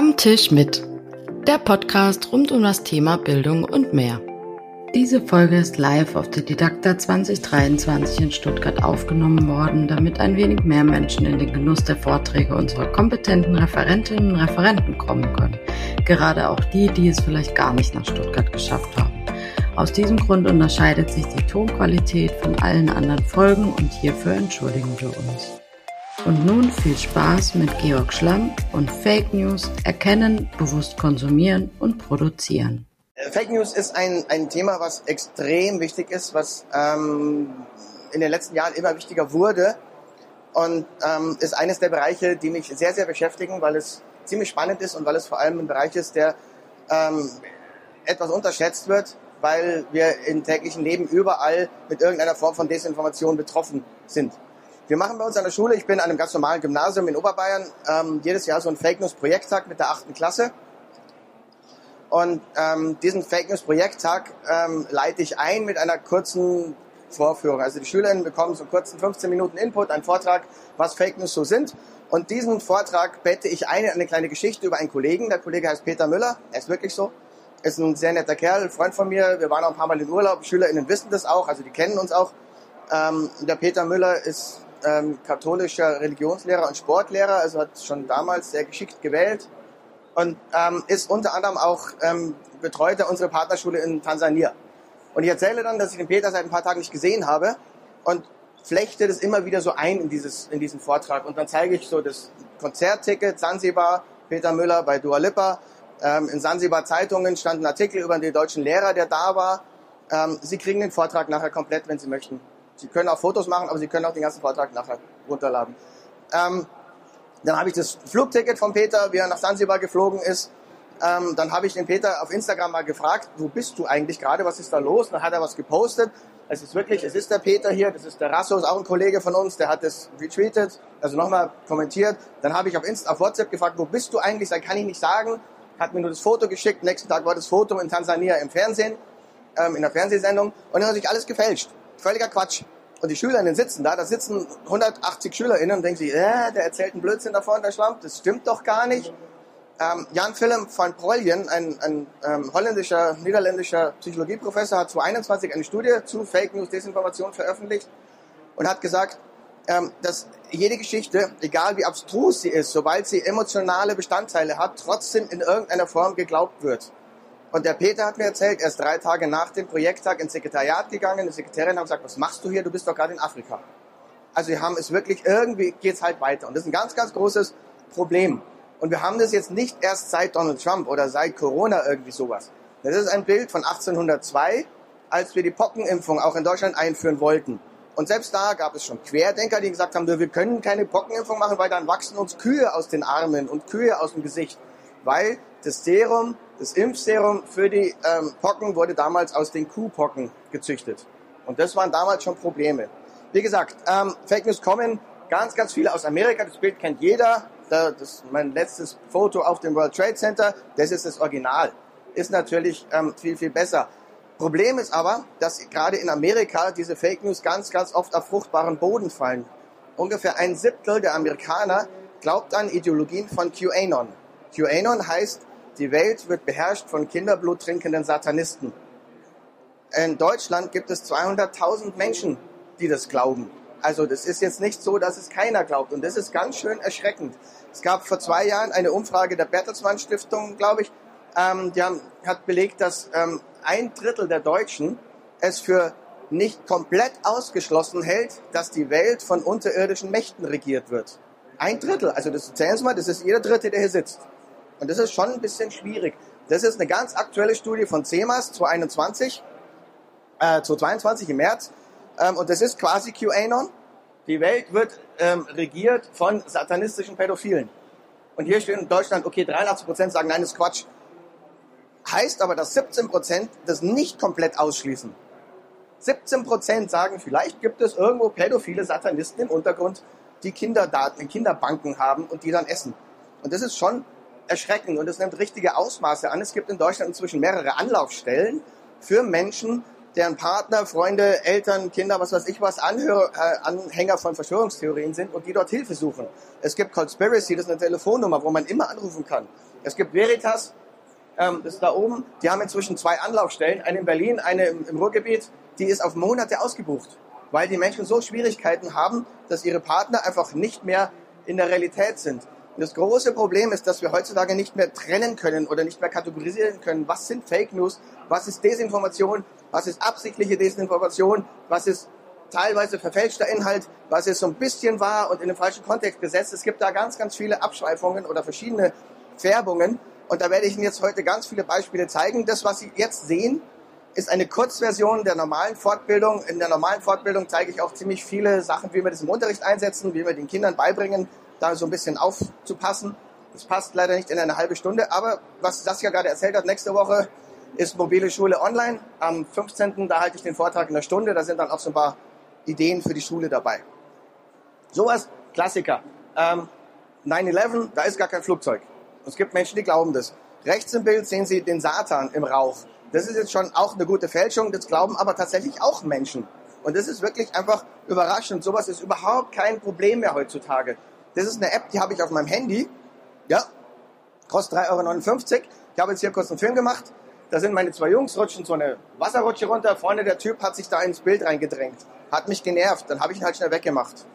Am Tisch mit. Der Podcast rund um das Thema Bildung und mehr. Diese Folge ist live auf der Didakta 2023 in Stuttgart aufgenommen worden, damit ein wenig mehr Menschen in den Genuss der Vorträge unserer kompetenten Referentinnen und Referenten kommen können. Gerade auch die, die es vielleicht gar nicht nach Stuttgart geschafft haben. Aus diesem Grund unterscheidet sich die Tonqualität von allen anderen Folgen und hierfür entschuldigen wir uns. Und nun viel Spaß mit Georg Schlamm und Fake News erkennen, bewusst konsumieren und produzieren. Fake News ist ein, ein Thema, was extrem wichtig ist, was ähm, in den letzten Jahren immer wichtiger wurde und ähm, ist eines der Bereiche, die mich sehr, sehr beschäftigen, weil es ziemlich spannend ist und weil es vor allem ein Bereich ist, der ähm, etwas unterschätzt wird, weil wir im täglichen Leben überall mit irgendeiner Form von Desinformation betroffen sind. Wir machen bei uns an der Schule, ich bin an einem ganz normalen Gymnasium in Oberbayern, ähm, jedes Jahr so einen Fake News Projekttag mit der achten Klasse. Und ähm, diesen Fake News Projekttag ähm, leite ich ein mit einer kurzen Vorführung. Also die Schülerinnen bekommen so einen kurzen 15 Minuten Input, einen Vortrag, was Fake News so sind. Und diesen Vortrag bette ich ein in eine kleine Geschichte über einen Kollegen. Der Kollege heißt Peter Müller, er ist wirklich so. Ist ein sehr netter Kerl, Freund von mir. Wir waren auch ein paar Mal in Urlaub. SchülerInnen wissen das auch, also die kennen uns auch. Ähm, der Peter Müller ist ähm, katholischer Religionslehrer und Sportlehrer, also hat schon damals sehr geschickt gewählt und ähm, ist unter anderem auch ähm, Betreuter unserer Partnerschule in Tansania. Und ich erzähle dann, dass ich den Peter seit ein paar Tagen nicht gesehen habe und flechte das immer wieder so ein in, dieses, in diesen Vortrag. Und dann zeige ich so das Konzertticket, Zanzibar, Peter Müller bei Dua Lipa. Ähm, in Zanzibar Zeitungen stand ein Artikel über den deutschen Lehrer, der da war. Ähm, Sie kriegen den Vortrag nachher komplett, wenn Sie möchten. Sie können auch Fotos machen, aber Sie können auch den ganzen Vortrag nachher runterladen. Ähm, dann habe ich das Flugticket von Peter, wie er nach Sansibar geflogen ist. Ähm, dann habe ich den Peter auf Instagram mal gefragt, wo bist du eigentlich gerade, was ist da los? dann hat er was gepostet. Es ist wirklich, es ist der Peter hier, das ist der Rassos, auch ein Kollege von uns, der hat das retweetet, also nochmal kommentiert. Dann habe ich auf, Insta, auf WhatsApp gefragt, wo bist du eigentlich? Dann kann ich nicht sagen. Hat mir nur das Foto geschickt. Nächsten Tag war das Foto in Tansania im Fernsehen, ähm, in der Fernsehsendung. Und dann hat sich alles gefälscht. Völliger Quatsch. Und die Schülerinnen sitzen da, da sitzen 180 Schülerinnen und denken sich, äh, der erzählt einen Blödsinn davon, der Schlamp, das stimmt doch gar nicht. Ähm, Jan Willem van Proljen, ein, ein ähm, holländischer, niederländischer Psychologieprofessor, hat 2021 eine Studie zu Fake News, Desinformation veröffentlicht und hat gesagt, ähm, dass jede Geschichte, egal wie abstrus sie ist, sobald sie emotionale Bestandteile hat, trotzdem in irgendeiner Form geglaubt wird. Und der Peter hat mir erzählt, er ist drei Tage nach dem Projekttag ins Sekretariat gegangen. Die Sekretärin hat gesagt, was machst du hier? Du bist doch gerade in Afrika. Also wir haben es wirklich, irgendwie geht's halt weiter. Und das ist ein ganz, ganz großes Problem. Und wir haben das jetzt nicht erst seit Donald Trump oder seit Corona irgendwie sowas. Das ist ein Bild von 1802, als wir die Pockenimpfung auch in Deutschland einführen wollten. Und selbst da gab es schon Querdenker, die gesagt haben, wir können keine Pockenimpfung machen, weil dann wachsen uns Kühe aus den Armen und Kühe aus dem Gesicht. Weil das Serum das Impfserum für die ähm, Pocken wurde damals aus den Kuhpocken gezüchtet. Und das waren damals schon Probleme. Wie gesagt, ähm, Fake News kommen ganz, ganz viele aus Amerika. Das Bild kennt jeder. Das ist mein letztes Foto auf dem World Trade Center. Das ist das Original. Ist natürlich ähm, viel, viel besser. Problem ist aber, dass gerade in Amerika diese Fake News ganz, ganz oft auf fruchtbaren Boden fallen. Ungefähr ein Siebtel der Amerikaner glaubt an Ideologien von QAnon. QAnon heißt die Welt wird beherrscht von Kinderblut trinkenden Satanisten. In Deutschland gibt es 200.000 Menschen, die das glauben. Also das ist jetzt nicht so, dass es keiner glaubt. Und das ist ganz schön erschreckend. Es gab vor zwei Jahren eine Umfrage der Bertelsmann Stiftung, glaube ich. Ähm, die haben, hat belegt, dass ähm, ein Drittel der Deutschen es für nicht komplett ausgeschlossen hält, dass die Welt von unterirdischen Mächten regiert wird. Ein Drittel, also das zählen Sie mal, das ist jeder Dritte, der hier sitzt. Und das ist schon ein bisschen schwierig. Das ist eine ganz aktuelle Studie von CEMAS 2021, äh, 2022 im März. Ähm, und das ist quasi QAnon. Die Welt wird ähm, regiert von satanistischen Pädophilen. Und hier steht in Deutschland, okay, 83 Prozent sagen, nein, das ist Quatsch. Heißt aber, dass 17 Prozent das nicht komplett ausschließen. 17 Prozent sagen, vielleicht gibt es irgendwo pädophile Satanisten im Untergrund, die Kinderdaten in Kinderbanken haben und die dann essen. Und das ist schon erschreckend und es nimmt richtige Ausmaße an. Es gibt in Deutschland inzwischen mehrere Anlaufstellen für Menschen, deren Partner, Freunde, Eltern, Kinder, was weiß ich was, Anhör, äh, Anhänger von Verschwörungstheorien sind und die dort Hilfe suchen. Es gibt Conspiracy, das ist eine Telefonnummer, wo man immer anrufen kann. Es gibt Veritas, ähm, das ist da oben, die haben inzwischen zwei Anlaufstellen, eine in Berlin, eine im, im Ruhrgebiet, die ist auf Monate ausgebucht, weil die Menschen so Schwierigkeiten haben, dass ihre Partner einfach nicht mehr in der Realität sind. Das große Problem ist, dass wir heutzutage nicht mehr trennen können oder nicht mehr kategorisieren können, was sind Fake News, was ist Desinformation, was ist absichtliche Desinformation, was ist teilweise verfälschter Inhalt, was ist so ein bisschen wahr und in den falschen Kontext gesetzt. Es gibt da ganz, ganz viele Abschweifungen oder verschiedene Färbungen. Und da werde ich Ihnen jetzt heute ganz viele Beispiele zeigen. Das, was Sie jetzt sehen, ist eine Kurzversion der normalen Fortbildung. In der normalen Fortbildung zeige ich auch ziemlich viele Sachen, wie wir das im Unterricht einsetzen, wie wir den Kindern beibringen, da so ein bisschen aufzupassen. Das passt leider nicht in eine halbe Stunde, aber was Saskia gerade erzählt hat, nächste Woche ist mobile Schule online. Am 15. da halte ich den Vortrag in der Stunde, da sind dann auch so ein paar Ideen für die Schule dabei. Sowas, Klassiker. Ähm, 9-11, da ist gar kein Flugzeug. Es gibt Menschen, die glauben das. Rechts im Bild sehen Sie den Satan im Rauch. Das ist jetzt schon auch eine gute Fälschung, das glauben aber tatsächlich auch Menschen. Und das ist wirklich einfach überraschend. Sowas ist überhaupt kein Problem mehr heutzutage. Das ist eine App, die habe ich auf meinem Handy. Ja, kostet 3,59 Euro. Ich habe jetzt hier kurz einen Film gemacht. Da sind meine zwei Jungs, rutschen so eine Wasserrutsche runter. Vorne der Typ hat sich da ins Bild reingedrängt. Hat mich genervt. Dann habe ich ihn halt schnell weggemacht.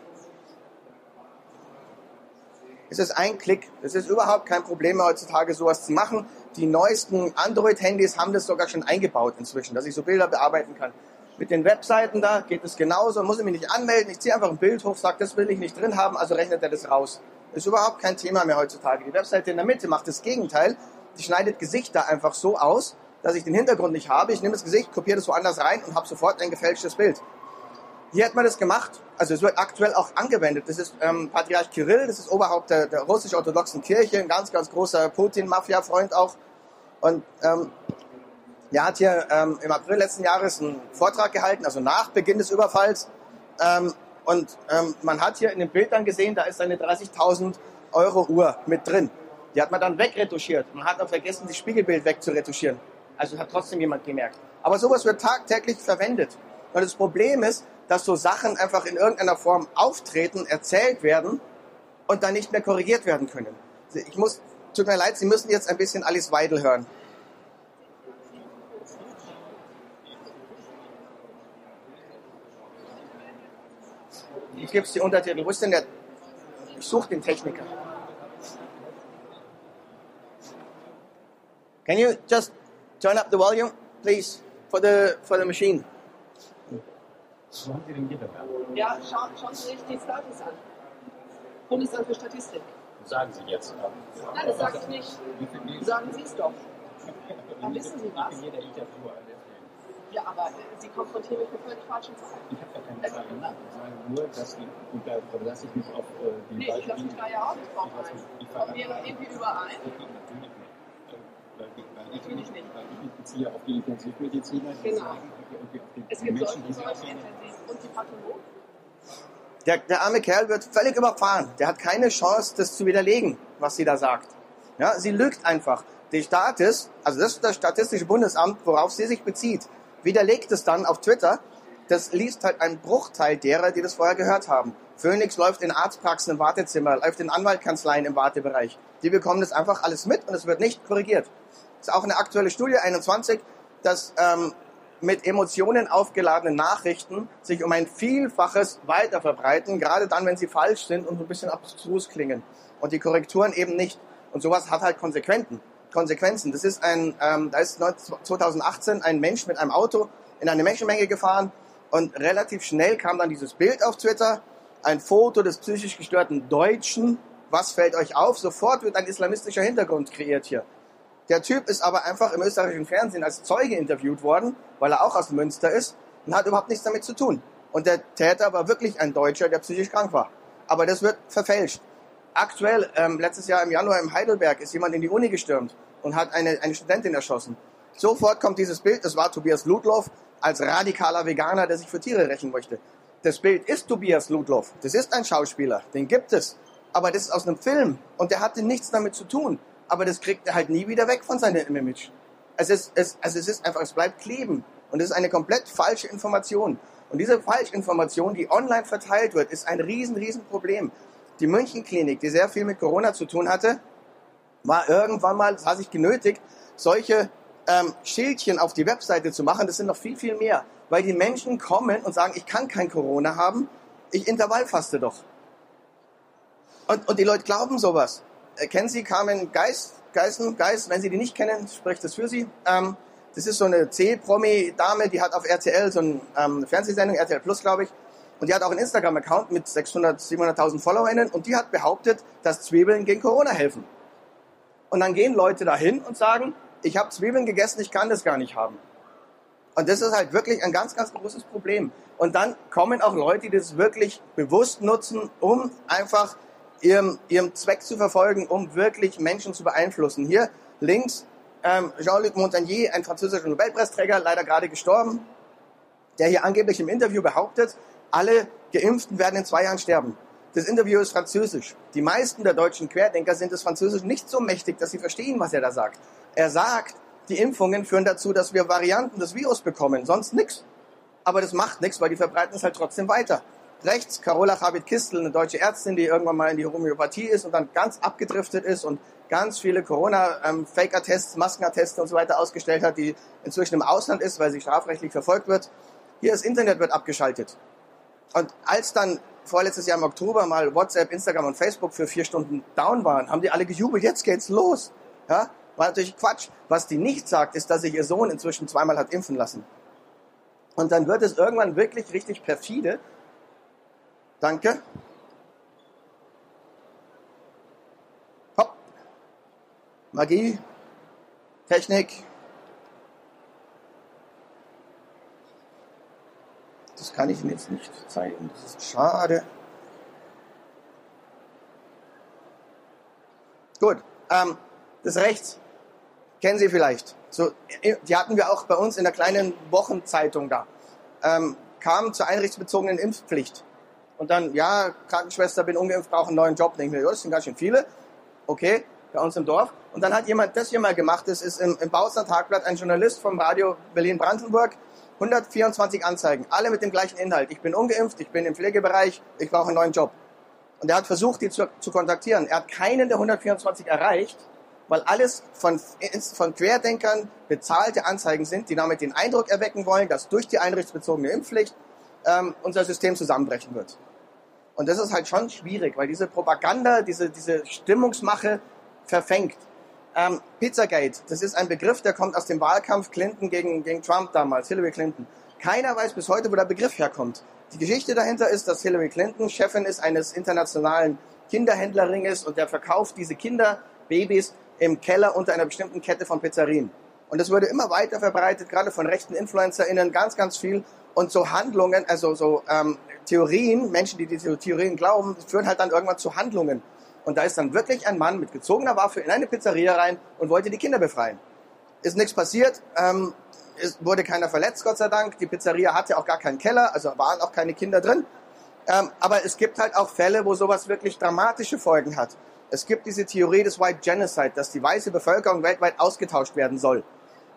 Es ist ein Klick. Es ist überhaupt kein Problem mehr heutzutage, sowas zu machen. Die neuesten Android-Handys haben das sogar schon eingebaut inzwischen, dass ich so Bilder bearbeiten kann. Mit den Webseiten da geht es genauso, muss ich mich nicht anmelden, ich ziehe einfach ein Bild hoch, sage, das will ich nicht drin haben, also rechnet er das raus. Ist überhaupt kein Thema mehr heutzutage. Die Webseite in der Mitte macht das Gegenteil. Die schneidet Gesichter einfach so aus, dass ich den Hintergrund nicht habe. Ich nehme das Gesicht, kopiere das woanders rein und habe sofort ein gefälschtes Bild. Hier hat man das gemacht, also es wird aktuell auch angewendet. Das ist ähm, Patriarch Kirill, das ist Oberhaupt der, der russisch-orthodoxen Kirche, ein ganz, ganz großer Putin-Mafia-Freund auch. Und ähm, er hat hier ähm, im April letzten Jahres einen Vortrag gehalten, also nach Beginn des Überfalls. Ähm, und ähm, man hat hier in dem Bild dann gesehen, da ist eine 30.000 Euro Uhr mit drin. Die hat man dann wegretuschiert. Man hat auch vergessen, das Spiegelbild wegzuretuschieren. Also hat trotzdem jemand gemerkt. Aber sowas wird tagtäglich verwendet. Und das Problem ist, dass so Sachen einfach in irgendeiner Form auftreten, erzählt werden und dann nicht mehr korrigiert werden können. Ich muss, tut mir leid, Sie müssen jetzt ein bisschen Alice Weidel hören. Ich gebe es die Untertitel. Wo ist denn der? Ich suche den Techniker. Can you just turn up the volume, please, for the for the machine? Wo haben Sie den Gitternagel? Ja, schauen, schauen Sie sich die Status an. Bundesamt für Statistik. Sagen Sie jetzt. Nein, das sage ich nicht. Sagen Sie es doch. Dann wissen Sie was. Ja, aber äh, Sie konfrontieren mich mit völlig falschen Zahlen. Ich habe da keine Zahl genannt. Ich sage nur, dass ich, und da verlasse ich mich auf äh, die Nee, ich lasse mich da ja auch nicht drauf ein. Kommen wir verlasse- irgendwie überein? Natürlich nicht. Weil ich, weil ich, Natürlich nicht. Weil ich mich beziehe auf die Intensivmediziner, die Genau. sagen, okay, okay, auf die, Es die gibt Menschen, solche, die solche intensiv. Und die Pathologen? Der, der arme Kerl wird völlig überfahren. Der hat keine Chance, das zu widerlegen, was sie da sagt. Ja, sie lügt einfach. Die Statis, also das ist das Statistische Bundesamt, worauf sie sich bezieht, widerlegt es dann auf Twitter. Das liest halt ein Bruchteil derer, die das vorher gehört haben. Phoenix läuft in Arztpraxen im Wartezimmer, läuft in Anwaltkanzleien im Wartebereich. Die bekommen das einfach alles mit und es wird nicht korrigiert. Das ist auch eine aktuelle Studie, 21, dass ähm, mit Emotionen aufgeladene Nachrichten sich um ein Vielfaches weiter verbreiten, gerade dann, wenn sie falsch sind und so ein bisschen abstrus klingen. Und die Korrekturen eben nicht. Und sowas hat halt Konsequenzen. Konsequenzen. Das ist ein, ähm, da ist 2018 ein Mensch mit einem Auto in eine Menschenmenge gefahren und relativ schnell kam dann dieses Bild auf Twitter, ein Foto des psychisch gestörten Deutschen. Was fällt euch auf? Sofort wird ein islamistischer Hintergrund kreiert hier. Der Typ ist aber einfach im österreichischen Fernsehen als Zeuge interviewt worden, weil er auch aus Münster ist und hat überhaupt nichts damit zu tun. Und der Täter war wirklich ein Deutscher, der psychisch krank war. Aber das wird verfälscht. Aktuell, ähm, letztes Jahr im Januar in Heidelberg, ist jemand in die Uni gestürmt und hat eine, eine Studentin erschossen. Sofort kommt dieses Bild, das war Tobias Ludloff als radikaler Veganer, der sich für Tiere rächen möchte. Das Bild ist Tobias Ludloff. Das ist ein Schauspieler, den gibt es. Aber das ist aus einem Film und der hatte nichts damit zu tun. Aber das kriegt er halt nie wieder weg von seinem Image. Es ist, es, also es ist einfach, es bleibt kleben. Und es ist eine komplett falsche Information. Und diese Falschinformation, die online verteilt wird, ist ein riesen, riesen Problem. Die Münchenklinik, die sehr viel mit Corona zu tun hatte, war irgendwann mal, sah sich genötigt, solche ähm, Schildchen auf die Webseite zu machen. Das sind noch viel, viel mehr. Weil die Menschen kommen und sagen, ich kann kein Corona haben, ich intervallfaste doch. Und, und die Leute glauben sowas. Äh, kennen Sie Carmen Geist? Geißen, Geist, wenn Sie die nicht kennen, spricht das für Sie. Ähm, das ist so eine C-Promi-Dame, die hat auf RTL so eine ähm, Fernsehsendung, RTL Plus, glaube ich. Und die hat auch einen Instagram-Account mit 600, 700.000 FollowerInnen und die hat behauptet, dass Zwiebeln gegen Corona helfen. Und dann gehen Leute dahin und sagen, ich habe Zwiebeln gegessen, ich kann das gar nicht haben. Und das ist halt wirklich ein ganz, ganz großes Problem. Und dann kommen auch Leute, die das wirklich bewusst nutzen, um einfach ihrem, ihrem Zweck zu verfolgen, um wirklich Menschen zu beeinflussen. Hier links ähm, Jean-Luc Montagnier, ein französischer Nobelpreisträger, leider gerade gestorben, der hier angeblich im Interview behauptet, alle Geimpften werden in zwei Jahren sterben. Das Interview ist französisch. Die meisten der deutschen Querdenker sind das Französisch nicht so mächtig, dass sie verstehen, was er da sagt. Er sagt, die Impfungen führen dazu, dass wir Varianten des Virus bekommen, sonst nichts. Aber das macht nichts, weil die verbreiten es halt trotzdem weiter. Rechts Carola Chabit-Kistel, eine deutsche Ärztin, die irgendwann mal in die Homöopathie ist und dann ganz abgedriftet ist und ganz viele Corona-Faker-Tests, Maskentests und so weiter ausgestellt hat, die inzwischen im Ausland ist, weil sie strafrechtlich verfolgt wird. Hier das Internet wird abgeschaltet. Und als dann vorletztes Jahr im Oktober mal WhatsApp, Instagram und Facebook für vier Stunden down waren, haben die alle gejubelt, jetzt geht's los. Ja? War natürlich Quatsch. Was die nicht sagt, ist, dass sich ihr Sohn inzwischen zweimal hat impfen lassen. Und dann wird es irgendwann wirklich richtig perfide. Danke. Hopp. Magie. Technik. Das kann ich Ihnen jetzt nicht zeigen. Das ist schade. Gut. Ähm, das rechts kennen Sie vielleicht. So, die hatten wir auch bei uns in der kleinen Wochenzeitung da. Ähm, kam zur einrichtsbezogenen Impfpflicht. Und dann, ja, Krankenschwester, bin ungeimpft, brauche einen neuen Job. Denke ich mir, das sind ganz schön viele. Okay, bei uns im Dorf. Und dann hat jemand das hier mal gemacht. Das ist im, im Bautzner Tagblatt ein Journalist vom Radio Berlin-Brandenburg. 124 Anzeigen, alle mit dem gleichen Inhalt. Ich bin ungeimpft, ich bin im Pflegebereich, ich brauche einen neuen Job. Und er hat versucht, die zu, zu kontaktieren. Er hat keinen der 124 erreicht weil alles von, von Querdenkern bezahlte Anzeigen sind, die damit den Eindruck erwecken wollen, dass durch die einrichtsbezogene Impfpflicht ähm, unser System zusammenbrechen wird. Und das ist halt schon schwierig, weil diese Propaganda, diese, diese Stimmungsmache verfängt. Ähm, Pizzagate, das ist ein Begriff, der kommt aus dem Wahlkampf Clinton gegen, gegen Trump damals, Hillary Clinton. Keiner weiß bis heute, wo der Begriff herkommt. Die Geschichte dahinter ist, dass Hillary Clinton Chefin ist eines internationalen Kinderhändlerringes und der verkauft diese Kinderbabys im Keller unter einer bestimmten Kette von Pizzerien. Und das wurde immer weiter verbreitet, gerade von rechten InfluencerInnen, ganz, ganz viel. Und so Handlungen, also so ähm, Theorien, Menschen, die diese Theorien glauben, führen halt dann irgendwann zu Handlungen. Und da ist dann wirklich ein Mann mit gezogener Waffe in eine Pizzeria rein und wollte die Kinder befreien. Ist nichts passiert, ähm, es wurde keiner verletzt, Gott sei Dank. Die Pizzeria hatte auch gar keinen Keller, also waren auch keine Kinder drin. Ähm, aber es gibt halt auch Fälle, wo sowas wirklich dramatische Folgen hat. Es gibt diese Theorie des White Genocide, dass die weiße Bevölkerung weltweit ausgetauscht werden soll.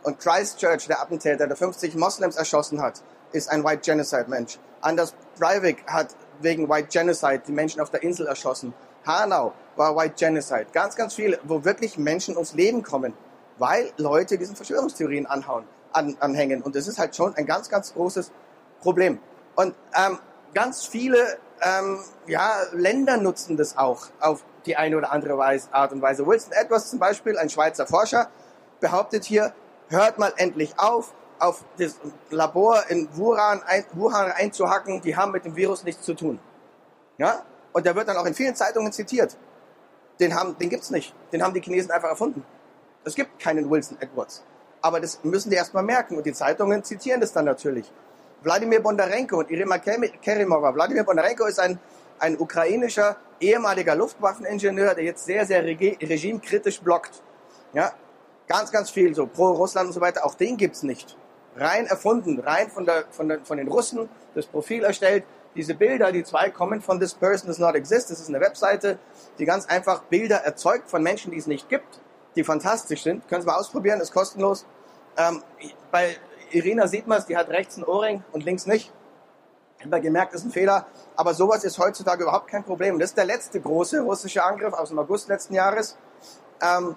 Und Christchurch, der Attentäter, der 50 Moslems erschossen hat, ist ein White Genocide-Mensch. Anders Breivik hat wegen White Genocide die Menschen auf der Insel erschossen. Hanau war White Genocide. Ganz, ganz viele, wo wirklich Menschen ums Leben kommen, weil Leute diesen Verschwörungstheorien anhauen, an, anhängen. Und das ist halt schon ein ganz, ganz großes Problem. Und ähm, ganz viele ähm, ja, Länder nutzen das auch auf die eine oder andere Weise, Art und Weise. Wilson Edwards zum Beispiel, ein Schweizer Forscher, behauptet hier, hört mal endlich auf, auf das Labor in Wuhan, ein, Wuhan einzuhacken, die haben mit dem Virus nichts zu tun. Ja? Und der wird dann auch in vielen Zeitungen zitiert. Den, haben, den gibt's nicht. Den haben die Chinesen einfach erfunden. Es gibt keinen Wilson Edwards. Aber das müssen die erstmal merken und die Zeitungen zitieren das dann natürlich. Wladimir Bondarenko und Irina Kerimova. Wladimir Bondarenko ist ein, ein ukrainischer ehemaliger Luftwaffeningenieur, der jetzt sehr, sehr regimekritisch blockt. Ja, ganz, ganz viel, so pro Russland und so weiter. Auch den gibt's nicht. Rein erfunden, rein von, der, von, der, von den Russen, das Profil erstellt. Diese Bilder, die zwei kommen von This Person Does Not Exist. Das ist eine Webseite, die ganz einfach Bilder erzeugt von Menschen, die es nicht gibt, die fantastisch sind. Können Sie mal ausprobieren, ist kostenlos. Ähm, bei Irina sieht man es, die hat rechts ein Ohrring und links nicht. Ich habe gemerkt, ist ein Fehler. Aber sowas ist heutzutage überhaupt kein Problem. Das ist der letzte große russische Angriff aus dem August letzten Jahres. ähm,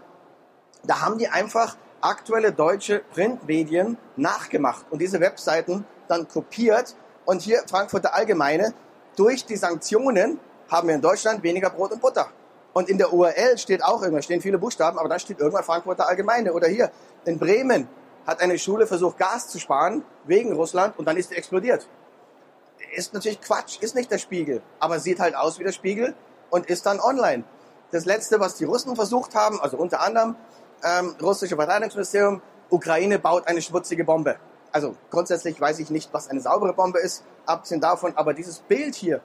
da haben die einfach aktuelle deutsche Printmedien nachgemacht und diese Webseiten dann kopiert. Und hier Frankfurter Allgemeine, durch die Sanktionen haben wir in Deutschland weniger Brot und Butter. Und in der URL steht auch irgendwas, stehen viele Buchstaben, aber da steht irgendwann Frankfurter Allgemeine. Oder hier in Bremen hat eine Schule versucht, Gas zu sparen wegen Russland und dann ist sie explodiert. Ist natürlich Quatsch, ist nicht der Spiegel, aber sieht halt aus wie der Spiegel und ist dann online. Das letzte, was die Russen versucht haben, also unter anderem ähm, russische Verteidigungsministerium, Ukraine baut eine schmutzige Bombe. Also grundsätzlich weiß ich nicht, was eine saubere Bombe ist, abgesehen davon, aber dieses Bild hier,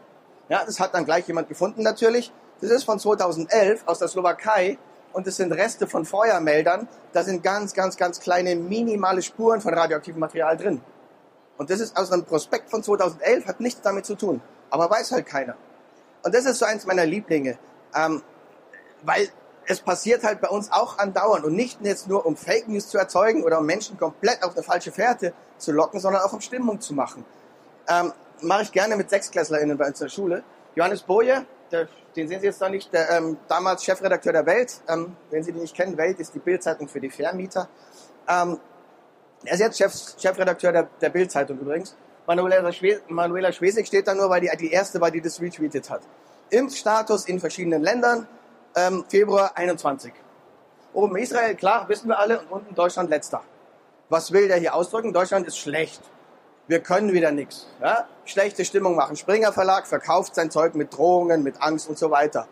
ja, das hat dann gleich jemand gefunden natürlich. Das ist von 2011 aus der Slowakei und das sind Reste von Feuermeldern. Da sind ganz, ganz, ganz kleine, minimale Spuren von radioaktivem Material drin. Und das ist aus einem Prospekt von 2011, hat nichts damit zu tun. Aber weiß halt keiner. Und das ist so eins meiner Lieblinge. Ähm, weil es passiert halt bei uns auch andauernd und nicht jetzt nur um Fake News zu erzeugen oder um Menschen komplett auf eine falsche Fährte zu locken, sondern auch um Stimmung zu machen. Ähm, Mache ich gerne mit SechsklässlerInnen bei uns in der Schule. Johannes Boje, der, den sehen Sie jetzt noch nicht, der ähm, damals Chefredakteur der Welt. Ähm, wenn Sie die nicht kennen, Welt ist die Bildzeitung für die Vermieter. Ähm, er ist jetzt Chef, Chefredakteur der, der Bildzeitung übrigens. Manuela, Schwe Manuela Schwesig steht da nur, weil die die erste war, die das retweetet hat. Impfstatus in verschiedenen Ländern, ähm, Februar 21. Oben Israel, klar, wissen wir alle, und unten Deutschland letzter. Was will der hier ausdrücken? Deutschland ist schlecht. Wir können wieder nichts. Ja? Schlechte Stimmung machen. Springer Verlag verkauft sein Zeug mit Drohungen, mit Angst und so weiter.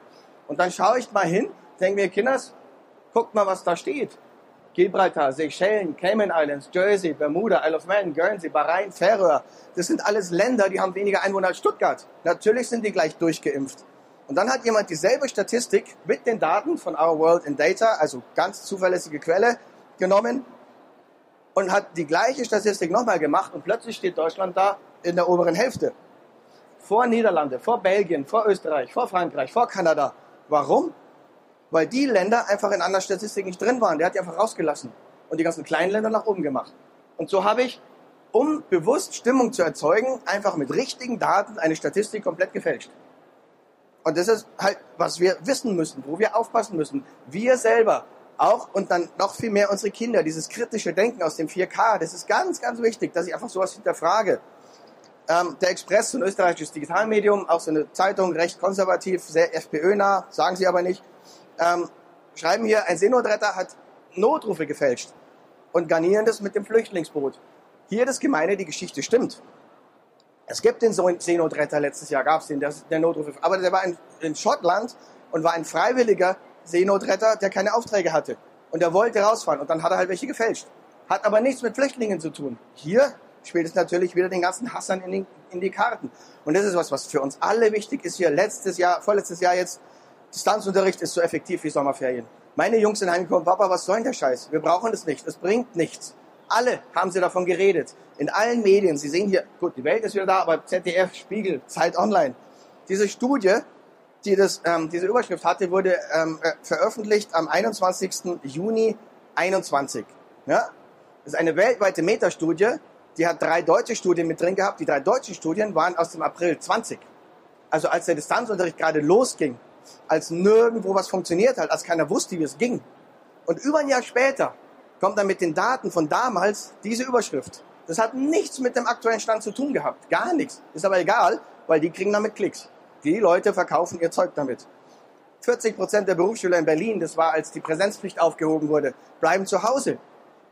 Und dann schaue ich mal hin, denke mir, Kinders, guckt mal, was da steht. Gibraltar, Seychellen, Cayman Islands, Jersey, Bermuda, Isle of Man, Guernsey, Bahrain, Färöer. Das sind alles Länder, die haben weniger Einwohner als Stuttgart. Natürlich sind die gleich durchgeimpft. Und dann hat jemand dieselbe Statistik mit den Daten von Our World in Data, also ganz zuverlässige Quelle, genommen und hat die gleiche Statistik nochmal gemacht und plötzlich steht Deutschland da in der oberen Hälfte. Vor Niederlande, vor Belgien, vor Österreich, vor Frankreich, vor Kanada. Warum? Weil die Länder einfach in anderen Statistiken nicht drin waren. Der hat die einfach rausgelassen und die ganzen kleinen Länder nach oben gemacht. Und so habe ich, um bewusst Stimmung zu erzeugen, einfach mit richtigen Daten eine Statistik komplett gefälscht. Und das ist halt, was wir wissen müssen, wo wir aufpassen müssen. Wir selber auch und dann noch viel mehr unsere Kinder, dieses kritische Denken aus dem 4K, das ist ganz, ganz wichtig, dass ich einfach sowas hinterfrage. Ähm, der Express, so ein österreichisches Digitalmedium, auch so eine Zeitung, recht konservativ, sehr FPÖ-nah, sagen sie aber nicht, ähm, schreiben hier, ein Seenotretter hat Notrufe gefälscht und garnieren das mit dem Flüchtlingsboot. Hier das Gemeine, die Geschichte stimmt. Es gibt den Seenotretter, letztes Jahr gab es den, der, der Notruf. Aber der war in, in Schottland und war ein freiwilliger Seenotretter, der keine Aufträge hatte. Und der wollte rausfahren und dann hat er halt welche gefälscht. Hat aber nichts mit Flüchtlingen zu tun. Hier spielt es natürlich wieder den ganzen Hassern in, den, in die Karten. Und das ist was, was für uns alle wichtig ist hier. Letztes Jahr, vorletztes Jahr jetzt, Distanzunterricht ist so effektiv wie Sommerferien. Meine Jungs sind heimgekommen, Papa, was soll denn der Scheiß? Wir brauchen das nicht, es bringt nichts. Alle haben sie davon geredet. In allen Medien. Sie sehen hier, gut, die Welt ist wieder da, aber ZDF, Spiegel, Zeit Online. Diese Studie, die das, ähm, diese Überschrift hatte, wurde ähm, äh, veröffentlicht am 21. Juni 21. Ja? Das ist eine weltweite Metastudie. Die hat drei deutsche Studien mit drin gehabt. Die drei deutschen Studien waren aus dem April 20. Also als der Distanzunterricht gerade losging, als nirgendwo was funktioniert hat, als keiner wusste, wie es ging. Und über ein Jahr später kommt dann mit den Daten von damals diese Überschrift. Das hat nichts mit dem aktuellen Stand zu tun gehabt. Gar nichts. Ist aber egal, weil die kriegen damit Klicks. Die Leute verkaufen ihr Zeug damit. 40 Prozent der Berufsschüler in Berlin, das war als die Präsenzpflicht aufgehoben wurde, bleiben zu Hause.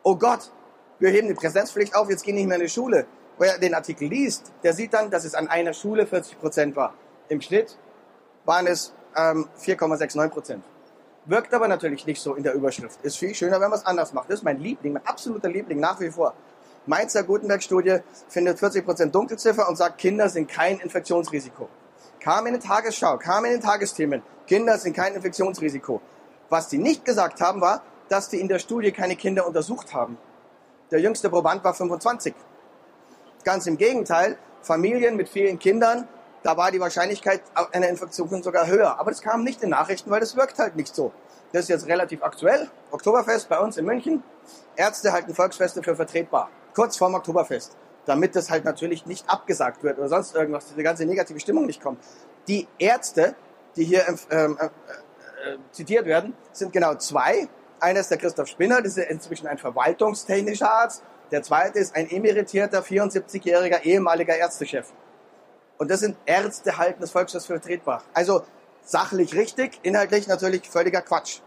Oh Gott, wir heben die Präsenzpflicht auf, jetzt gehen nicht mehr in die Schule. Wer den Artikel liest, der sieht dann, dass es an einer Schule 40 Prozent war. Im Schnitt waren es ähm, 4,69 Prozent. Wirkt aber natürlich nicht so in der Überschrift. Ist viel schöner, wenn man es anders macht. Das ist mein Liebling, mein absoluter Liebling nach wie vor. Mainzer Gutenberg-Studie findet 40% Dunkelziffer und sagt, Kinder sind kein Infektionsrisiko. Kam in die Tagesschau, kam in den Tagesthemen, Kinder sind kein Infektionsrisiko. Was die nicht gesagt haben, war, dass die in der Studie keine Kinder untersucht haben. Der jüngste Proband war 25. Ganz im Gegenteil, Familien mit vielen Kindern da war die Wahrscheinlichkeit einer Infektion sogar höher. Aber das kam nicht in Nachrichten, weil das wirkt halt nicht so. Das ist jetzt relativ aktuell. Oktoberfest bei uns in München. Ärzte halten Volksfeste für vertretbar. Kurz vorm Oktoberfest. Damit das halt natürlich nicht abgesagt wird oder sonst irgendwas, diese ganze negative Stimmung nicht kommt. Die Ärzte, die hier ähm, äh, äh, zitiert werden, sind genau zwei. Einer ist der Christoph Spinner, das ist inzwischen ein verwaltungstechnischer Arzt. Der zweite ist ein emeritierter, 74-jähriger ehemaliger Ärztechef. Und das sind Ärzte halten das Volksschutz für vertretbar. Also sachlich richtig, inhaltlich natürlich völliger Quatsch.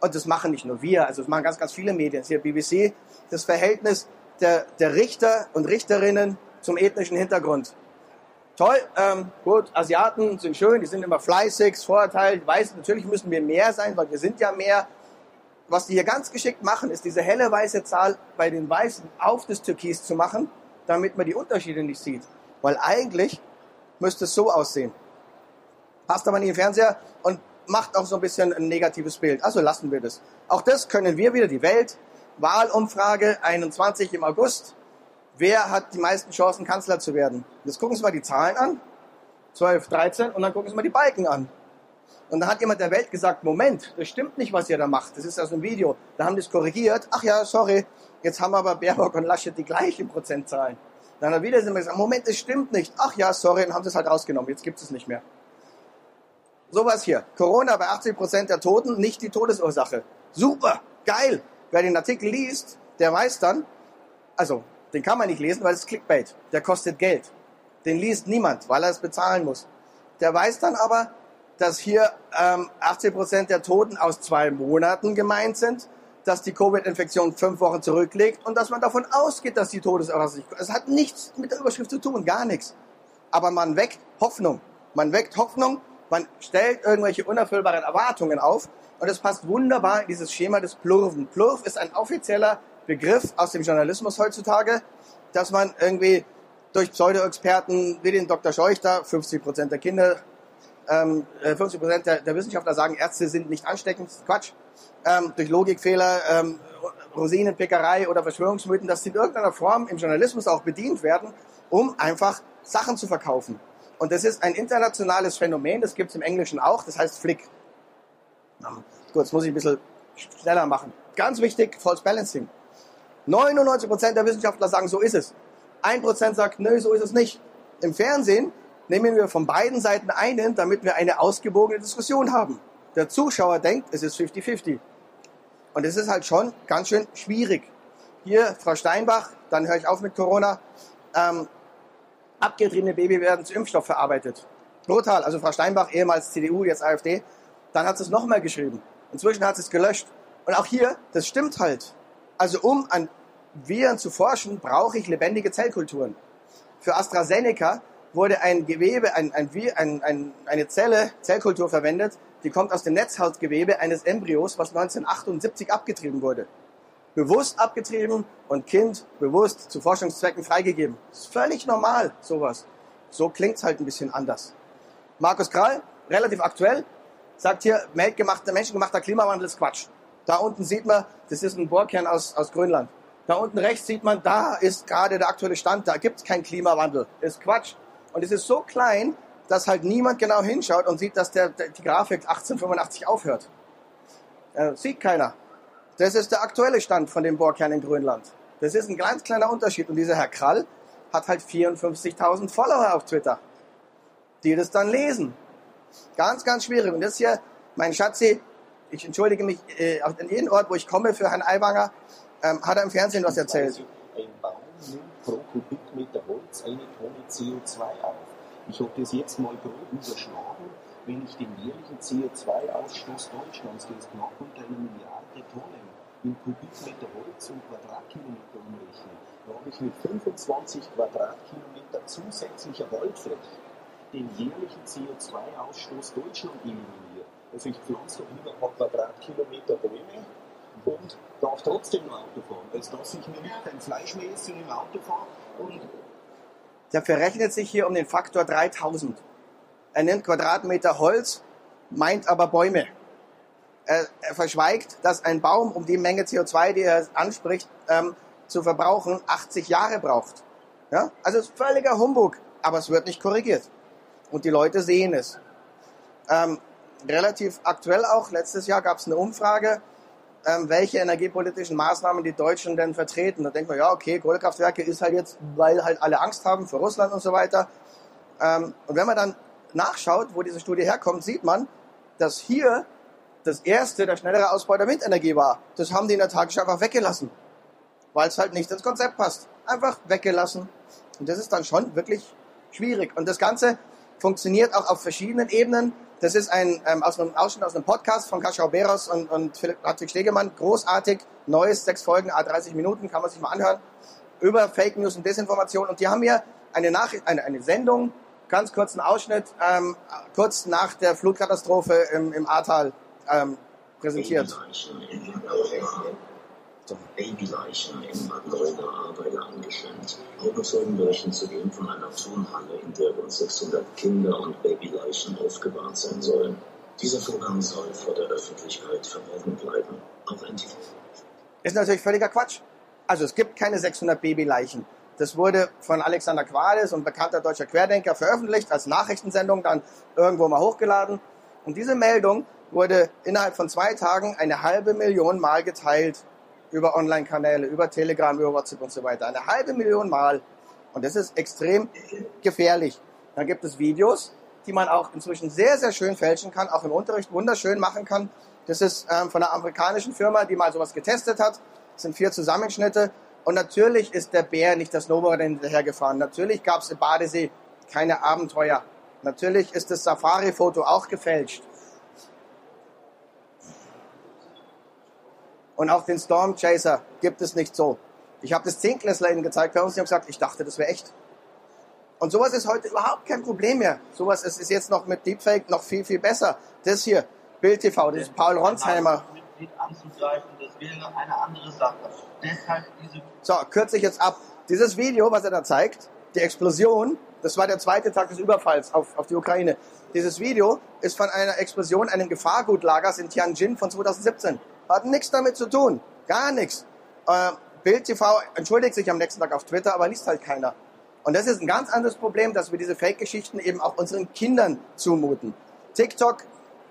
Und das machen nicht nur wir, also das machen ganz, ganz viele Medien. Hier BBC, das Verhältnis der, der Richter und Richterinnen zum ethnischen Hintergrund. Toll, ähm, gut, Asiaten sind schön, die sind immer fleißig, vorurteilt, weiß, natürlich müssen wir mehr sein, weil wir sind ja mehr. Was die hier ganz geschickt machen, ist diese helle weiße Zahl bei den Weißen auf das Türkis zu machen, damit man die Unterschiede nicht sieht. Weil eigentlich müsste es so aussehen. Passt aber nicht im Fernseher und macht auch so ein bisschen ein negatives Bild. Also lassen wir das. Auch das können wir wieder, die Welt. Wahlumfrage 21 im August. Wer hat die meisten Chancen, Kanzler zu werden? Jetzt gucken Sie mal die Zahlen an. 12, 13 und dann gucken Sie mal die Balken an. Und da hat jemand der Welt gesagt, Moment, das stimmt nicht, was ihr da macht. Das ist aus einem Video. Da haben die es korrigiert. Ach ja, sorry, jetzt haben aber Baerbock und Laschet die gleichen Prozentzahlen. Dann hat er wieder gesagt, Moment, das stimmt nicht. Ach ja, sorry, dann haben sie es halt rausgenommen. Jetzt gibt es nicht mehr. Sowas hier. Corona bei 80 Prozent der Toten, nicht die Todesursache. Super, geil. Wer den Artikel liest, der weiß dann, also den kann man nicht lesen, weil es ist Clickbait. Der kostet Geld. Den liest niemand, weil er es bezahlen muss. Der weiß dann aber, dass hier ähm, 80 Prozent der Toten aus zwei Monaten gemeint sind, dass die Covid-Infektion fünf Wochen zurückliegt und dass man davon ausgeht, dass die Todesursache sich. Es hat nichts mit der Überschrift zu tun, gar nichts. Aber man weckt Hoffnung. Man weckt Hoffnung man stellt irgendwelche unerfüllbaren Erwartungen auf und es passt wunderbar in dieses Schema des Plurven. Plurv ist ein offizieller Begriff aus dem Journalismus heutzutage, dass man irgendwie durch Pseudo-Experten wie den Dr. Scheuchter, 50 Prozent der Kinder, ähm, 50 äh, Prozent der, der, Wissenschaftler sagen, Ärzte sind nicht ansteckend, Quatsch, ähm, durch Logikfehler, ähm, Rosinenpickerei oder Verschwörungsmythen, dass sie in irgendeiner Form im Journalismus auch bedient werden, um einfach Sachen zu verkaufen. Und das ist ein internationales Phänomen, das gibt es im Englischen auch, das heißt Flick. Gut, jetzt muss ich ein bisschen schneller machen. Ganz wichtig, False Balancing. 99% der Wissenschaftler sagen, so ist es. 1% sagt, nö, so ist es nicht. Im Fernsehen nehmen wir von beiden Seiten einen, damit wir eine ausgewogene Diskussion haben. Der Zuschauer denkt, es ist 50-50. Und es ist halt schon ganz schön schwierig. Hier, Frau Steinbach, dann höre ich auf mit Corona. Ähm, abgetriebene Baby werden zu Impfstoff verarbeitet. Brutal. Also Frau Steinbach, ehemals CDU, jetzt AfD. Dann hat sie es nochmal geschrieben. Inzwischen hat sie es gelöscht. Und auch hier, das stimmt halt. Also um an Viren zu forschen, brauche ich lebendige Zellkulturen. Für AstraZeneca wurde ein Gewebe, ein, ein, ein, ein, eine Zelle, Zellkultur verwendet, die kommt aus dem Netzhautgewebe eines Embryos, was 1978 abgetrieben wurde bewusst abgetrieben und Kind bewusst zu Forschungszwecken freigegeben. Das ist völlig normal, sowas. So klingt's halt ein bisschen anders. Markus Krall, relativ aktuell, sagt hier, menschengemachter Klimawandel ist Quatsch. Da unten sieht man, das ist ein Bohrkern aus, aus Grönland. Da unten rechts sieht man, da ist gerade der aktuelle Stand, da gibt's keinen Klimawandel. Ist Quatsch. Und es ist so klein, dass halt niemand genau hinschaut und sieht, dass der, der die Grafik 1885 aufhört. Äh, sieht keiner. Das ist der aktuelle Stand von dem Bohrkern in Grönland. Das ist ein ganz kleiner Unterschied. Und dieser Herr Krall hat halt 54.000 Follower auf Twitter, die das dann lesen. Ganz, ganz schwierig. Und das hier, mein Schatzi, ich entschuldige mich, äh, an jedem Ort, wo ich komme für Herrn Aiwanger, ähm, hat er im Fernsehen was erzählt. Ein Baum nimmt pro Kubikmeter Holz eine Tonne CO2 auf. Ich habe das jetzt mal grob überschlagen. Wenn ich den jährlichen CO2-Ausstoß Deutschlands, der ist knapp unter einer Milliarde Tonnen, in Kubikmeter Holz und Quadratkilometer umrechnen, da habe ich mit 25 Quadratkilometer zusätzlicher Waldfläche den jährlichen CO2-Ausstoß Deutschland eliminiert. Also ich pflanze doch lieber ein paar Quadratkilometer Bäume und darf trotzdem noch Auto fahren, als dass ich mir nicht kein Fleisch mehr esse im Auto fahre. Und Der verrechnet sich hier um den Faktor 3000. Er nimmt Quadratmeter Holz, meint aber Bäume er, er verschweigt, dass ein Baum, um die Menge CO2, die er anspricht, ähm, zu verbrauchen, 80 Jahre braucht. Ja? Also es ist völliger Humbug, aber es wird nicht korrigiert. Und die Leute sehen es. Ähm, relativ aktuell auch, letztes Jahr gab es eine Umfrage, ähm, welche energiepolitischen Maßnahmen die Deutschen denn vertreten. Da denkt man, ja, okay, Kohlekraftwerke ist halt jetzt, weil halt alle Angst haben vor Russland und so weiter. Ähm, und wenn man dann nachschaut, wo diese Studie herkommt, sieht man, dass hier das erste, der schnellere Ausbau der Windenergie war. Das haben die in der Tagesschau einfach weggelassen, weil es halt nicht ins Konzept passt. Einfach weggelassen. Und das ist dann schon wirklich schwierig. Und das Ganze funktioniert auch auf verschiedenen Ebenen. Das ist ein ähm, aus einem Ausschnitt aus einem Podcast von Kaschau Beros und, und Philipp Patrick Stegemann. Großartig, neues, sechs Folgen, a 30 Minuten, kann man sich mal anhören, über Fake News und Desinformation. Und die haben mir eine Nachricht, eine, eine Sendung, ganz kurzen Ausschnitt, ähm, kurz nach der Flutkatastrophe im, im Ahrtal ähm, präsentiert. Babyleichen in Bad Leuna-Ahrweiler angeschwemmt. Augenzeugen berichten zudem von einer Turnhalle, in der rund 600 Kinder und Babyleichen aufgebahrt sein sollen. Dieser Vorgang soll vor der Öffentlichkeit verborgen bleiben. Auch ein Ist natürlich völliger Quatsch. Also es gibt keine 600 Babyleichen. Das wurde von Alexander Quades, ein bekannter deutscher Querdenker, veröffentlicht als Nachrichtensendung, dann irgendwo mal hochgeladen. Und diese Meldung wurde innerhalb von zwei Tagen eine halbe Million Mal geteilt über Online-Kanäle, über Telegram, über WhatsApp und so weiter. Eine halbe Million Mal. Und das ist extrem gefährlich. Dann gibt es Videos, die man auch inzwischen sehr, sehr schön fälschen kann, auch im Unterricht wunderschön machen kann. Das ist ähm, von einer amerikanischen Firma, die mal sowas getestet hat. Das sind vier Zusammenschnitte. Und natürlich ist der Bär nicht das Snowboard hinterhergefahren. Natürlich gab es im Badesee keine Abenteuer. Natürlich ist das Safari-Foto auch gefälscht. Und auch den Storm Chaser gibt es nicht so. Ich habe das Zehnklässler ihnen gezeigt bei uns, die haben gesagt, ich dachte, das wäre echt. Und sowas ist heute überhaupt kein Problem mehr. Sowas ist, ist jetzt noch mit Deepfake noch viel, viel besser. Das hier, Bild TV, das ist Paul Ronsheimer. anzugreifen, das wäre eine andere Sache. Deshalb diese So, kürze ich jetzt ab. Dieses Video, was er da zeigt, die Explosion, das war der zweite Tag des Überfalls auf, auf die Ukraine. Dieses Video ist von einer Explosion eines Gefahrgutlagers in Tianjin von 2017. Hat nichts damit zu tun. Gar nichts. Äh, Bild TV entschuldigt sich am nächsten Tag auf Twitter, aber liest halt keiner. Und das ist ein ganz anderes Problem, dass wir diese Fake-Geschichten eben auch unseren Kindern zumuten. TikTok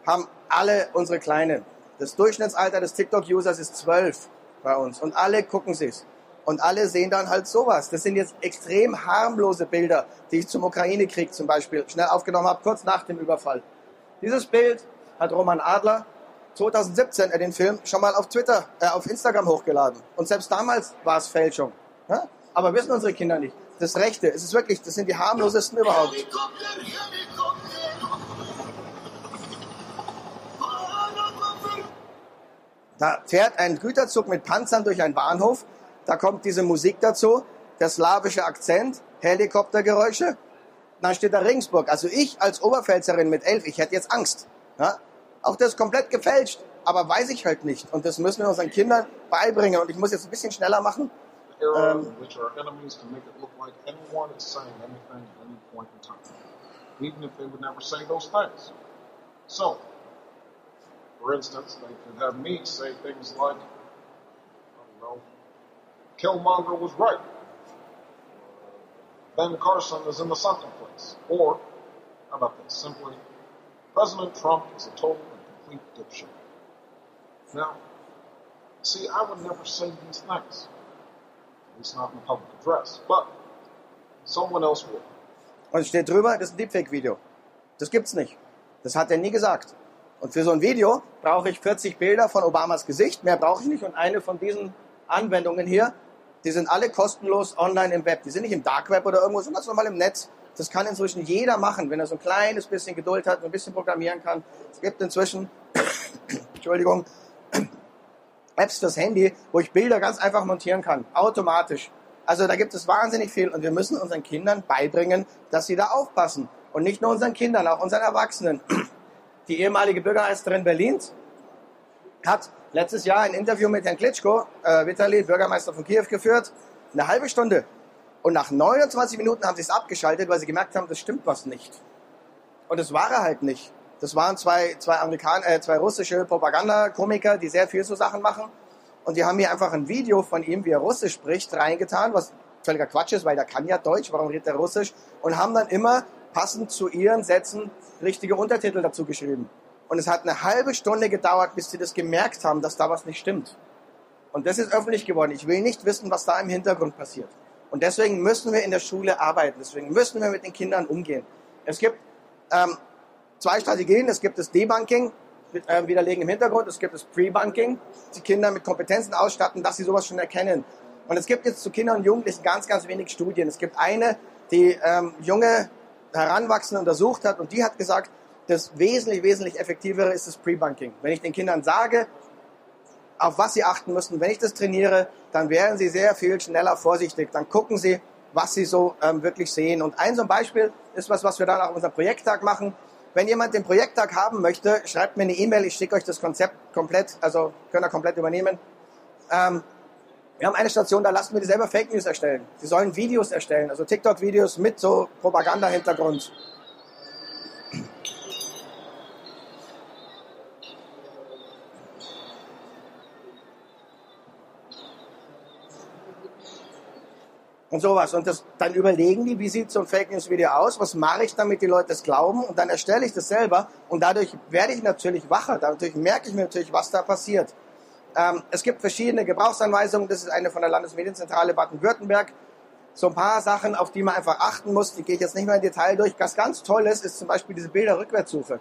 haben alle unsere Kleinen. Das Durchschnittsalter des TikTok-Users ist zwölf bei uns. Und alle gucken sich's. Und alle sehen dann halt sowas. Das sind jetzt extrem harmlose Bilder, die ich zum Ukraine-Krieg zum Beispiel schnell aufgenommen habe, kurz nach dem Überfall. Dieses Bild hat Roman Adler 2017 er den Film schon mal auf Twitter, äh, auf Instagram hochgeladen. Und selbst damals war es Fälschung. Ja? Aber wissen unsere Kinder nicht. Das Rechte, es ist wirklich, das sind die harmlosesten überhaupt. Da fährt ein Güterzug mit Panzern durch einen Bahnhof. Da kommt diese Musik dazu, der slawische Akzent, Helikoptergeräusche. Dann steht da Regensburg. Also ich als Oberpfälzerin mit elf, ich hätte jetzt Angst. Ja? Auch das ist komplett gefälscht, aber weiß ich halt nicht. Und das müssen wir unseren Kindern beibringen. Und ich muss jetzt ein bisschen schneller machen. Um, in which our enemies can make it look like anyone is saying anything at any point in time, even if they would never say those things. So, for instance, they could have me say things like, I don't know, Killmonger was right. Ben Carson is in the something place. Or, how about this? Simply, President Trump is a total complete dipshit. Now, see, I would never say these things at least not in public address. But someone else would. Und steht drüber, das ist ein Deepfake-Video. Das gibt's nicht. Das hat er nie gesagt. Und für so ein Video brauche ich 40 Bilder von Obamas Gesicht. Mehr brauche ich nicht. Und eine von diesen Anwendungen hier, die sind alle kostenlos online im Web. Die sind nicht im Dark Web oder irgendwo, sondern ganz normal im Netz. Das kann inzwischen jeder machen, wenn er so ein kleines bisschen Geduld hat und ein bisschen programmieren kann. Es gibt inzwischen, Entschuldigung, Apps fürs Handy, wo ich Bilder ganz einfach montieren kann, automatisch. Also da gibt es wahnsinnig viel und wir müssen unseren Kindern beibringen, dass sie da aufpassen. Und nicht nur unseren Kindern, auch unseren Erwachsenen. Die ehemalige Bürgermeisterin Berlins hat letztes Jahr ein Interview mit Herrn Klitschko, äh, Vitali, Bürgermeister von Kiew, geführt. Eine halbe Stunde. Und nach 29 Minuten haben sie es abgeschaltet, weil sie gemerkt haben, das stimmt was nicht. Und es war er halt nicht. Das waren zwei, zwei, Amerikan äh, zwei russische Propagandakomiker, die sehr viel so Sachen machen. Und die haben mir einfach ein Video von ihm, wie er Russisch spricht, reingetan, was völliger Quatsch ist, weil der kann ja Deutsch, warum redet er Russisch? Und haben dann immer passend zu ihren Sätzen richtige Untertitel dazu geschrieben. Und es hat eine halbe Stunde gedauert, bis sie das gemerkt haben, dass da was nicht stimmt. Und das ist öffentlich geworden. Ich will nicht wissen, was da im Hintergrund passiert. Und deswegen müssen wir in der Schule arbeiten. Deswegen müssen wir mit den Kindern umgehen. Es gibt ähm, zwei Strategien. Es gibt das Debunking. äh, widerlegen im Hintergrund. Es gibt das Pre-Bunking, die Kinder mit Kompetenzen ausstatten, dass sie sowas schon erkennen. Und es gibt jetzt zu Kindern und Jugendlichen ganz, ganz wenig Studien. Es gibt eine, die ähm, junge Heranwachsende untersucht hat und die hat gesagt, das wesentlich, wesentlich effektivere ist das Pre-Bunking. Wenn ich den Kindern sage, auf was sie achten müssen, wenn ich das trainiere, dann werden sie sehr viel schneller vorsichtig. Dann gucken sie, was sie so ähm, wirklich sehen. Und ein so ein Beispiel ist was, was wir dann auch auf unserem Projekttag machen. Wenn jemand den Projekttag haben möchte, schreibt mir eine E-Mail, ich schicke euch das Konzept komplett, also könnt ihr komplett übernehmen. Ähm, wir haben eine Station, da lassen wir die selber Fake News erstellen. Sie sollen Videos erstellen, also TikTok-Videos mit so Propaganda-Hintergrund. Und sowas. Und das, dann überlegen die, wie sieht so ein Fake News Video aus, was mache ich, damit die Leute es glauben und dann erstelle ich das selber und dadurch werde ich natürlich wacher, dadurch merke ich mir natürlich, was da passiert. Ähm, es gibt verschiedene Gebrauchsanweisungen, das ist eine von der Landesmedienzentrale Baden-Württemberg. So ein paar Sachen, auf die man einfach achten muss, die gehe ich jetzt nicht mehr im Detail durch. Was ganz toll ist, ist zum Beispiel diese Bilderrückwärtssuche.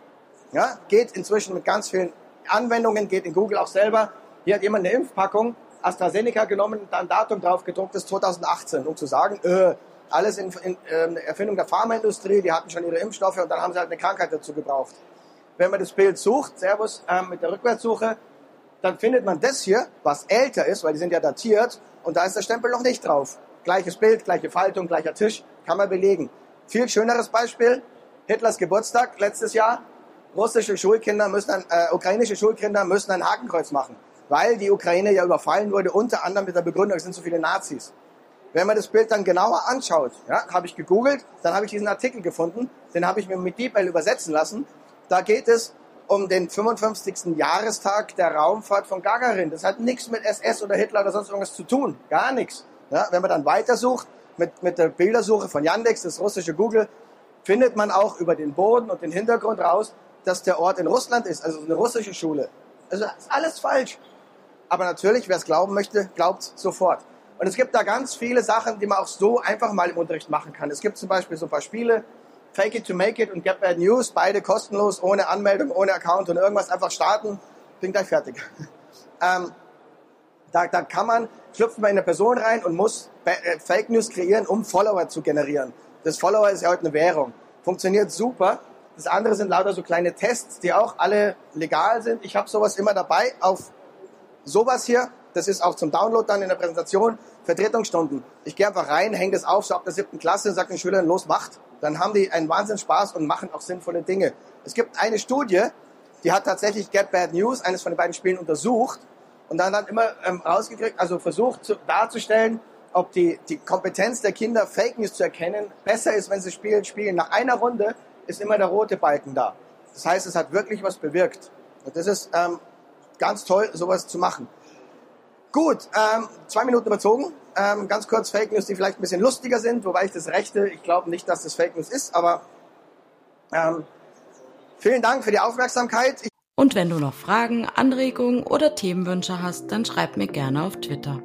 Ja, geht inzwischen mit ganz vielen Anwendungen, geht in Google auch selber. Hier hat jemand eine Impfpackung AstraZeneca genommen, dann Datum drauf gedruckt ist 2018, um zu sagen, äh, alles in, in äh, Erfindung der Pharmaindustrie, die hatten schon ihre Impfstoffe und dann haben sie halt eine Krankheit dazu gebraucht. Wenn man das Bild sucht, Servus, äh, mit der Rückwärtssuche, dann findet man das hier, was älter ist, weil die sind ja datiert und da ist der Stempel noch nicht drauf. Gleiches Bild, gleiche Faltung, gleicher Tisch, kann man belegen. Viel schöneres Beispiel, Hitlers Geburtstag letztes Jahr. Russische Schulkinder müssen ein, äh, ukrainische Schulkinder müssen ein Hakenkreuz machen weil die Ukraine ja überfallen wurde, unter anderem mit der Begründung, es sind so viele Nazis. Wenn man das Bild dann genauer anschaut, ja, habe ich gegoogelt, dann habe ich diesen Artikel gefunden, den habe ich mir mit DeepL übersetzen lassen. Da geht es um den 55. Jahrestag der Raumfahrt von Gagarin. Das hat nichts mit SS oder Hitler oder sonst irgendwas zu tun. Gar nichts. Ja, wenn man dann weitersucht mit, mit der Bildersuche von Yandex, das russische Google, findet man auch über den Boden und den Hintergrund raus, dass der Ort in Russland ist, also eine russische Schule. Also ist alles falsch. Aber natürlich, wer es glauben möchte, glaubt sofort. Und es gibt da ganz viele Sachen, die man auch so einfach mal im Unterricht machen kann. Es gibt zum Beispiel so ein paar Spiele, Fake It to Make It und Get Bad News, beide kostenlos, ohne Anmeldung, ohne Account und irgendwas einfach starten, bin gleich fertig. ähm, da, da kann man, schlüpft man in eine Person rein und muss äh, Fake News kreieren, um Follower zu generieren. Das Follower ist ja heute eine Währung. Funktioniert super. Das andere sind lauter so kleine Tests, die auch alle legal sind. Ich habe sowas immer dabei auf sowas hier, das ist auch zum Download dann in der Präsentation, Vertretungsstunden. Ich gehe einfach rein, hänge das auf, so ab der siebten Klasse und sage den Schülern, los, macht. Dann haben die einen Wahnsinn Spaß und machen auch sinnvolle Dinge. Es gibt eine Studie, die hat tatsächlich Get Bad News, eines von den beiden Spielen, untersucht und dann hat immer ähm, rausgekriegt, also versucht zu, darzustellen, ob die, die Kompetenz der Kinder, Fake News zu erkennen, besser ist, wenn sie spielen, spielen. Nach einer Runde ist immer der rote Balken da. Das heißt, es hat wirklich was bewirkt. Und das ist ähm, ganz toll, sowas zu machen. Gut, ähm, zwei Minuten überzogen. Ähm, ganz kurz Fake News, die vielleicht ein bisschen lustiger sind, wobei ich das rechte, ich glaube nicht, dass das Fake News ist, aber ähm, vielen Dank für die Aufmerksamkeit. Ich Und wenn du noch Fragen, Anregungen oder Themenwünsche hast, dann schreib mir gerne auf Twitter.